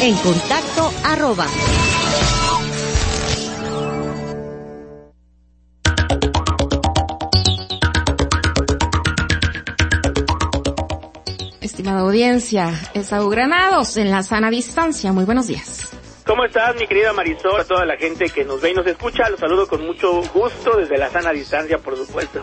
en contacto arroba. Estimada audiencia, es Granados en la sana distancia. Muy buenos días. ¿Cómo estás, mi querida Marisol? A toda la gente que nos ve y nos escucha, los saludo con mucho gusto desde la sana distancia, por supuesto.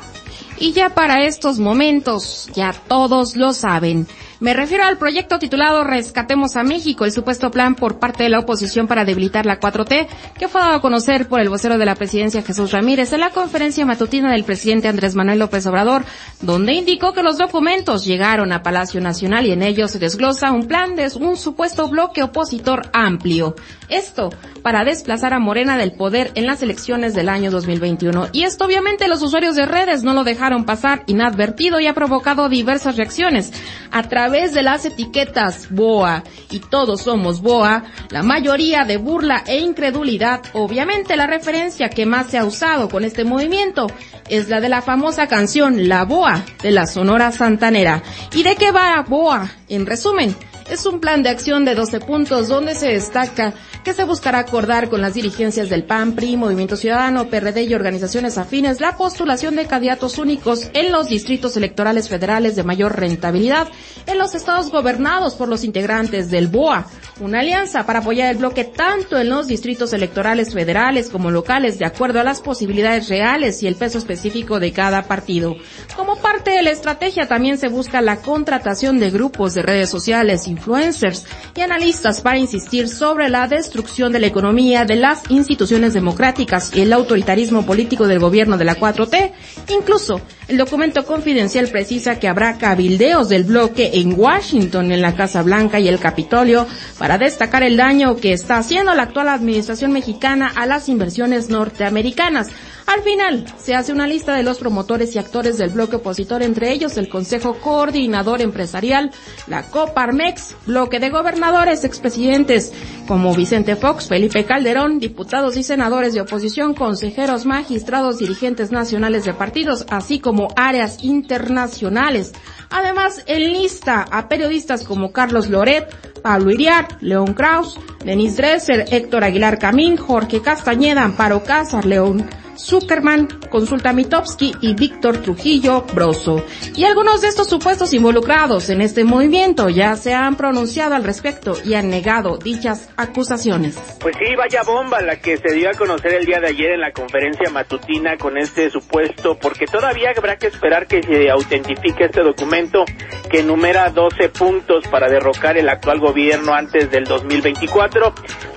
Y ya para estos momentos, ya todos lo saben, me refiero al proyecto titulado Rescatemos a México, el supuesto plan por parte de la oposición para debilitar la 4T, que fue dado a conocer por el vocero de la presidencia Jesús Ramírez en la conferencia matutina del presidente Andrés Manuel López Obrador, donde indicó que los documentos llegaron a Palacio Nacional y en ellos se desglosa un plan de un supuesto bloque opositor amplio. Esto para desplazar a Morena del poder en las elecciones del año 2021. Y esto obviamente los usuarios de redes no lo dejaron pasar inadvertido y ha provocado diversas reacciones. A través de las etiquetas BOA y todos somos BOA, la mayoría de burla e incredulidad, obviamente la referencia que más se ha usado con este movimiento es la de la famosa canción La BOA de la Sonora Santanera. ¿Y de qué va BOA? En resumen, es un plan de acción de 12 puntos donde se destaca que se buscará acordar con las dirigencias del PAN, PRI, Movimiento Ciudadano, PRD y organizaciones afines la postulación de candidatos únicos en los distritos electorales federales de mayor rentabilidad en los estados gobernados por los integrantes del BOA, una alianza para apoyar el bloque tanto en los distritos electorales federales como locales de acuerdo a las posibilidades reales y el peso específico de cada partido. Como parte de la estrategia también se busca la contratación de grupos de redes sociales, influencers y analistas para insistir sobre la destrucción de la economía de las instituciones democráticas y el autoritarismo político del gobierno de la 4T. Incluso el documento confidencial precisa que habrá cabildeos del bloque en Washington, en la Casa Blanca y el Capitolio para destacar el daño que está haciendo la actual administración mexicana a las inversiones norteamericanas. Al final, se hace una lista de los promotores y actores del bloque opositor, entre ellos el Consejo Coordinador Empresarial, la Coparmex, bloque de gobernadores, expresidentes como Vicente Fox, Felipe Calderón, diputados y senadores de oposición, consejeros, magistrados, dirigentes nacionales de partidos, así como áreas internacionales. Además, enlista a periodistas como Carlos Loret, Pablo Iriar, León Kraus, Denis Dresser, Héctor Aguilar Camín, Jorge Castañeda, Amparo Cázar, León Zuckerman, Consulta Mitowski y Víctor Trujillo Broso. Y algunos de estos supuestos involucrados en este movimiento ya se han pronunciado al respecto y han negado dichas acusaciones. Pues sí, vaya bomba la que se dio a conocer el día de ayer en la conferencia matutina con este supuesto, porque todavía habrá que esperar que se autentifique este documento que enumera 12 puntos para derrocar el actual gobierno antes del 2024.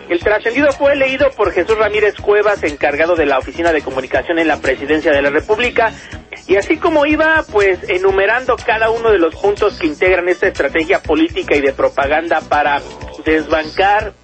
El trascendido fue leído por Jesús Ramírez Cuevas, encargado de la Oficina de Comunicación en la Presidencia de la República, y así como iba pues enumerando cada uno de los puntos que integran esta estrategia política y de propaganda para desbancar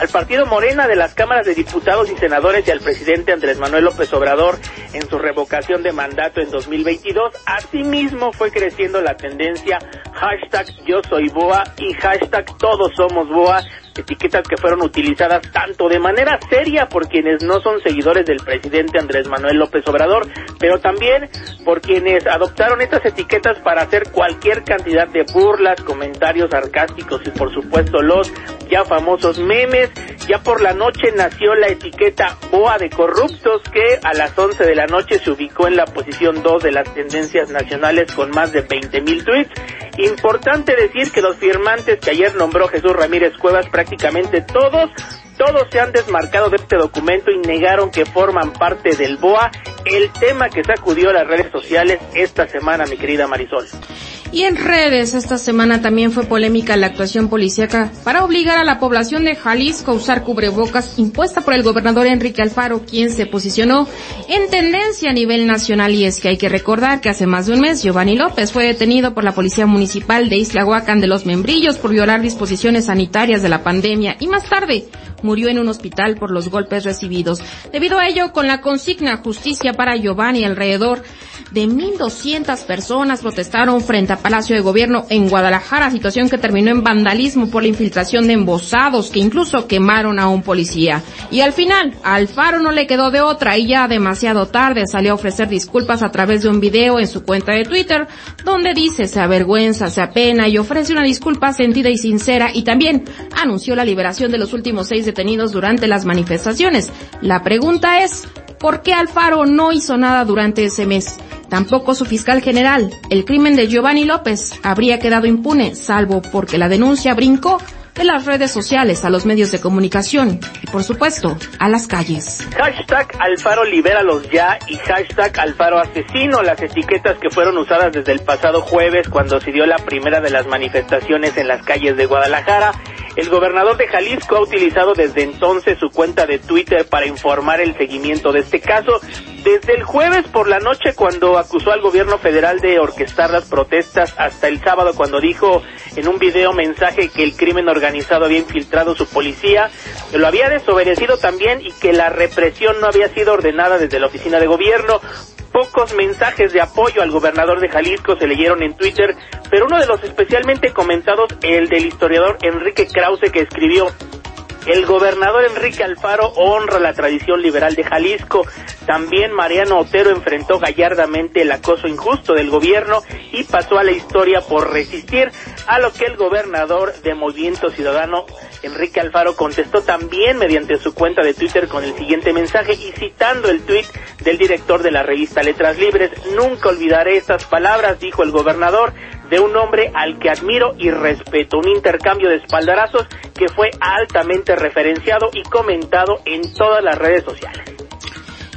al partido Morena de las cámaras de diputados y senadores y al presidente Andrés Manuel López Obrador en su revocación de mandato en 2022. Asimismo fue creciendo la tendencia hashtag yo soy Boa y hashtag todos somos Boa etiquetas que fueron utilizadas tanto de manera seria por quienes no son seguidores del presidente Andrés Manuel López Obrador, pero también por quienes adoptaron estas etiquetas para hacer cualquier cantidad de burlas, comentarios sarcásticos y por supuesto los ya famosos memes. Ya por la noche nació la etiqueta Boa de Corruptos que a las 11 de la noche se ubicó en la posición 2 de las tendencias nacionales con más de 20 mil tweets. Importante decir que los firmantes que ayer nombró Jesús Ramírez Cuevas prácticamente todos, todos se han desmarcado de este documento y negaron que forman parte del BOA, el tema que sacudió las redes sociales esta semana, mi querida Marisol. Y en redes esta semana también fue polémica la actuación policíaca para obligar a la población de Jalisco a usar cubrebocas impuesta por el gobernador Enrique Alfaro, quien se posicionó en tendencia a nivel nacional y es que hay que recordar que hace más de un mes Giovanni López fue detenido por la Policía Municipal de Isla Huacán de los Membrillos por violar disposiciones sanitarias de la pandemia y más tarde murió en un hospital por los golpes recibidos. Debido a ello, con la consigna justicia para Giovanni alrededor de 1.200 personas protestaron frente a Palacio de Gobierno en Guadalajara, situación que terminó en vandalismo por la infiltración de embosados que incluso quemaron a un policía. Y al final, Alfaro no le quedó de otra y ya demasiado tarde salió a ofrecer disculpas a través de un video en su cuenta de Twitter, donde dice se avergüenza, se apena y ofrece una disculpa sentida y sincera y también anunció la liberación de los últimos seis detenidos durante las manifestaciones. La pregunta es, ¿por qué Alfaro no hizo nada durante ese mes? Tampoco su fiscal general. El crimen de Giovanni López habría quedado impune, salvo porque la denuncia brincó de las redes sociales a los medios de comunicación y por supuesto a las calles. Hashtag Alfaro libéralos ya y hashtag Alfaro asesino, las etiquetas que fueron usadas desde el pasado jueves cuando se dio la primera de las manifestaciones en las calles de Guadalajara el gobernador de Jalisco ha utilizado desde entonces su cuenta de Twitter para informar el seguimiento de este caso. Desde el jueves por la noche cuando acusó al gobierno federal de orquestar las protestas hasta el sábado cuando dijo en un video mensaje que el crimen organizado había infiltrado su policía, lo había desobedecido también y que la represión no había sido ordenada desde la oficina de gobierno. Pocos mensajes de apoyo al gobernador de Jalisco se leyeron en Twitter, pero uno de los especialmente comentados, el del historiador Enrique Krause, que escribió el gobernador Enrique Alfaro honra la tradición liberal de Jalisco. También Mariano Otero enfrentó gallardamente el acoso injusto del gobierno y pasó a la historia por resistir a lo que el gobernador de Movimiento Ciudadano Enrique Alfaro contestó también mediante su cuenta de Twitter con el siguiente mensaje y citando el tuit del director de la revista Letras Libres, nunca olvidaré estas palabras, dijo el gobernador, de un hombre al que admiro y respeto, un intercambio de espaldarazos que fue altamente referenciado y comentado en todas las redes sociales.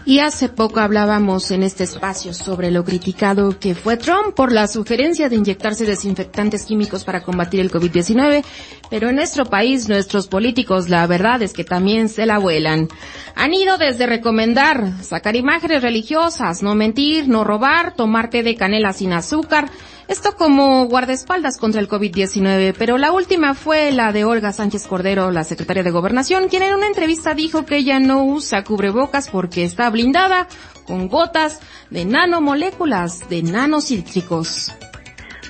Y hace poco hablábamos en este espacio sobre lo criticado que fue Trump por la sugerencia de inyectarse desinfectantes químicos para combatir el COVID-19, pero en nuestro país nuestros políticos la verdad es que también se la vuelan. Han ido desde recomendar sacar imágenes religiosas, no mentir, no robar, tomar té de canela sin azúcar, esto como guardaespaldas contra el COVID-19, pero la última fue la de Olga Sánchez Cordero, la secretaria de Gobernación, quien en una entrevista dijo que ella no usa cubrebocas porque está blindada con gotas de nanomoléculas de nanocítricos.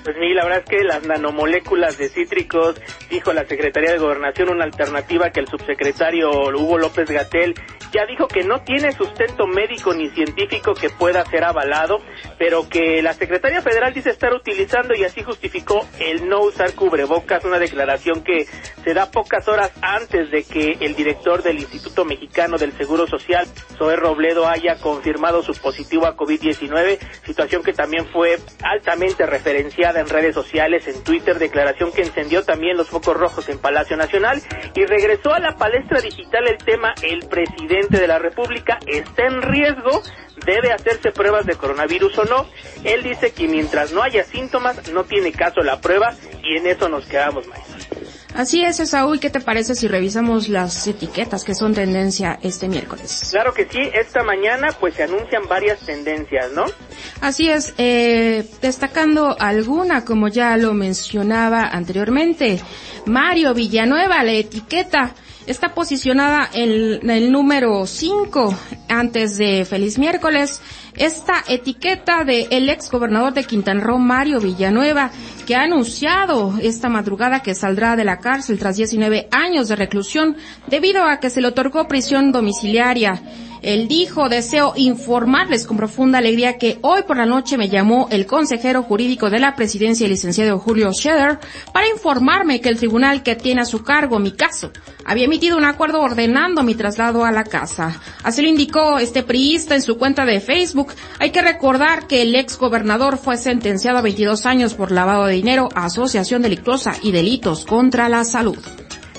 Pues sí, la verdad es que las nanomoléculas de cítricos, dijo la Secretaría de Gobernación, una alternativa que el subsecretario Hugo López Gatel ya dijo que no tiene sustento médico ni científico que pueda ser avalado, pero que la Secretaría Federal dice estar utilizando y así justificó el no usar cubrebocas, una declaración que se da pocas horas antes de que el director del Instituto Mexicano del Seguro Social, Zoé Robledo, haya confirmado su positivo a COVID-19, situación que también fue altamente referenciada en redes sociales, en Twitter, declaración que encendió también los focos rojos en Palacio Nacional y regresó a la palestra digital el tema el presidente de la República está en riesgo, debe hacerse pruebas de coronavirus o no. Él dice que mientras no haya síntomas, no tiene caso la prueba y en eso nos quedamos, maestro. Así es, Saúl, ¿qué te parece si revisamos las etiquetas que son tendencia este miércoles? Claro que sí, esta mañana pues se anuncian varias tendencias, ¿no? Así es, eh, destacando alguna, como ya lo mencionaba anteriormente, Mario Villanueva, la etiqueta está posicionada en el número 5 antes de Feliz Miércoles. Esta etiqueta de el ex gobernador de Quintana Roo, Mario Villanueva, que ha anunciado esta madrugada que saldrá de la cárcel tras 19 años de reclusión debido a que se le otorgó prisión domiciliaria. Él dijo, deseo informarles con profunda alegría que hoy por la noche me llamó el consejero jurídico de la presidencia, el licenciado Julio Scherer, para informarme que el tribunal que tiene a su cargo mi caso había emitido un acuerdo ordenando mi traslado a la casa. Así lo indicó este priista en su cuenta de Facebook. Hay que recordar que el ex gobernador fue sentenciado a 22 años por lavado de dinero, asociación delictuosa y delitos contra la salud.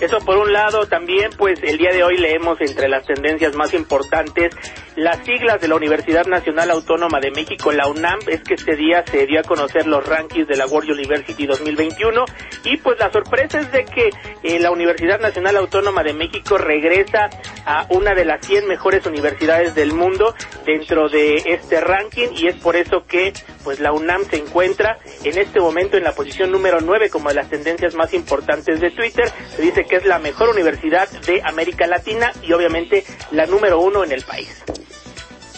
Eso por un lado, también pues el día de hoy leemos entre las tendencias más importantes las siglas de la Universidad Nacional Autónoma de México, la UNAM, es que este día se dio a conocer los rankings de la World University 2021 y pues la sorpresa es de que eh, la Universidad Nacional Autónoma de México regresa a una de las 100 mejores universidades del mundo dentro de este ranking. Y es por eso que pues la UNAM se encuentra en este momento en la posición número 9 como de las tendencias más importantes de Twitter. Se dice que es la mejor universidad de América Latina y obviamente la número uno en el país.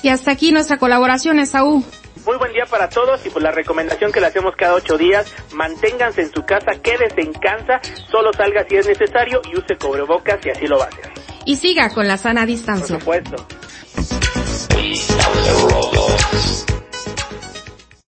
Y hasta aquí nuestra colaboración, Esaú. Muy buen día para todos y por la recomendación que le hacemos cada ocho días, manténganse en su casa, quédese en casa, solo salga si es necesario y use cobrebocas si así lo va a hacer. Y siga con la sana distancia. Por supuesto.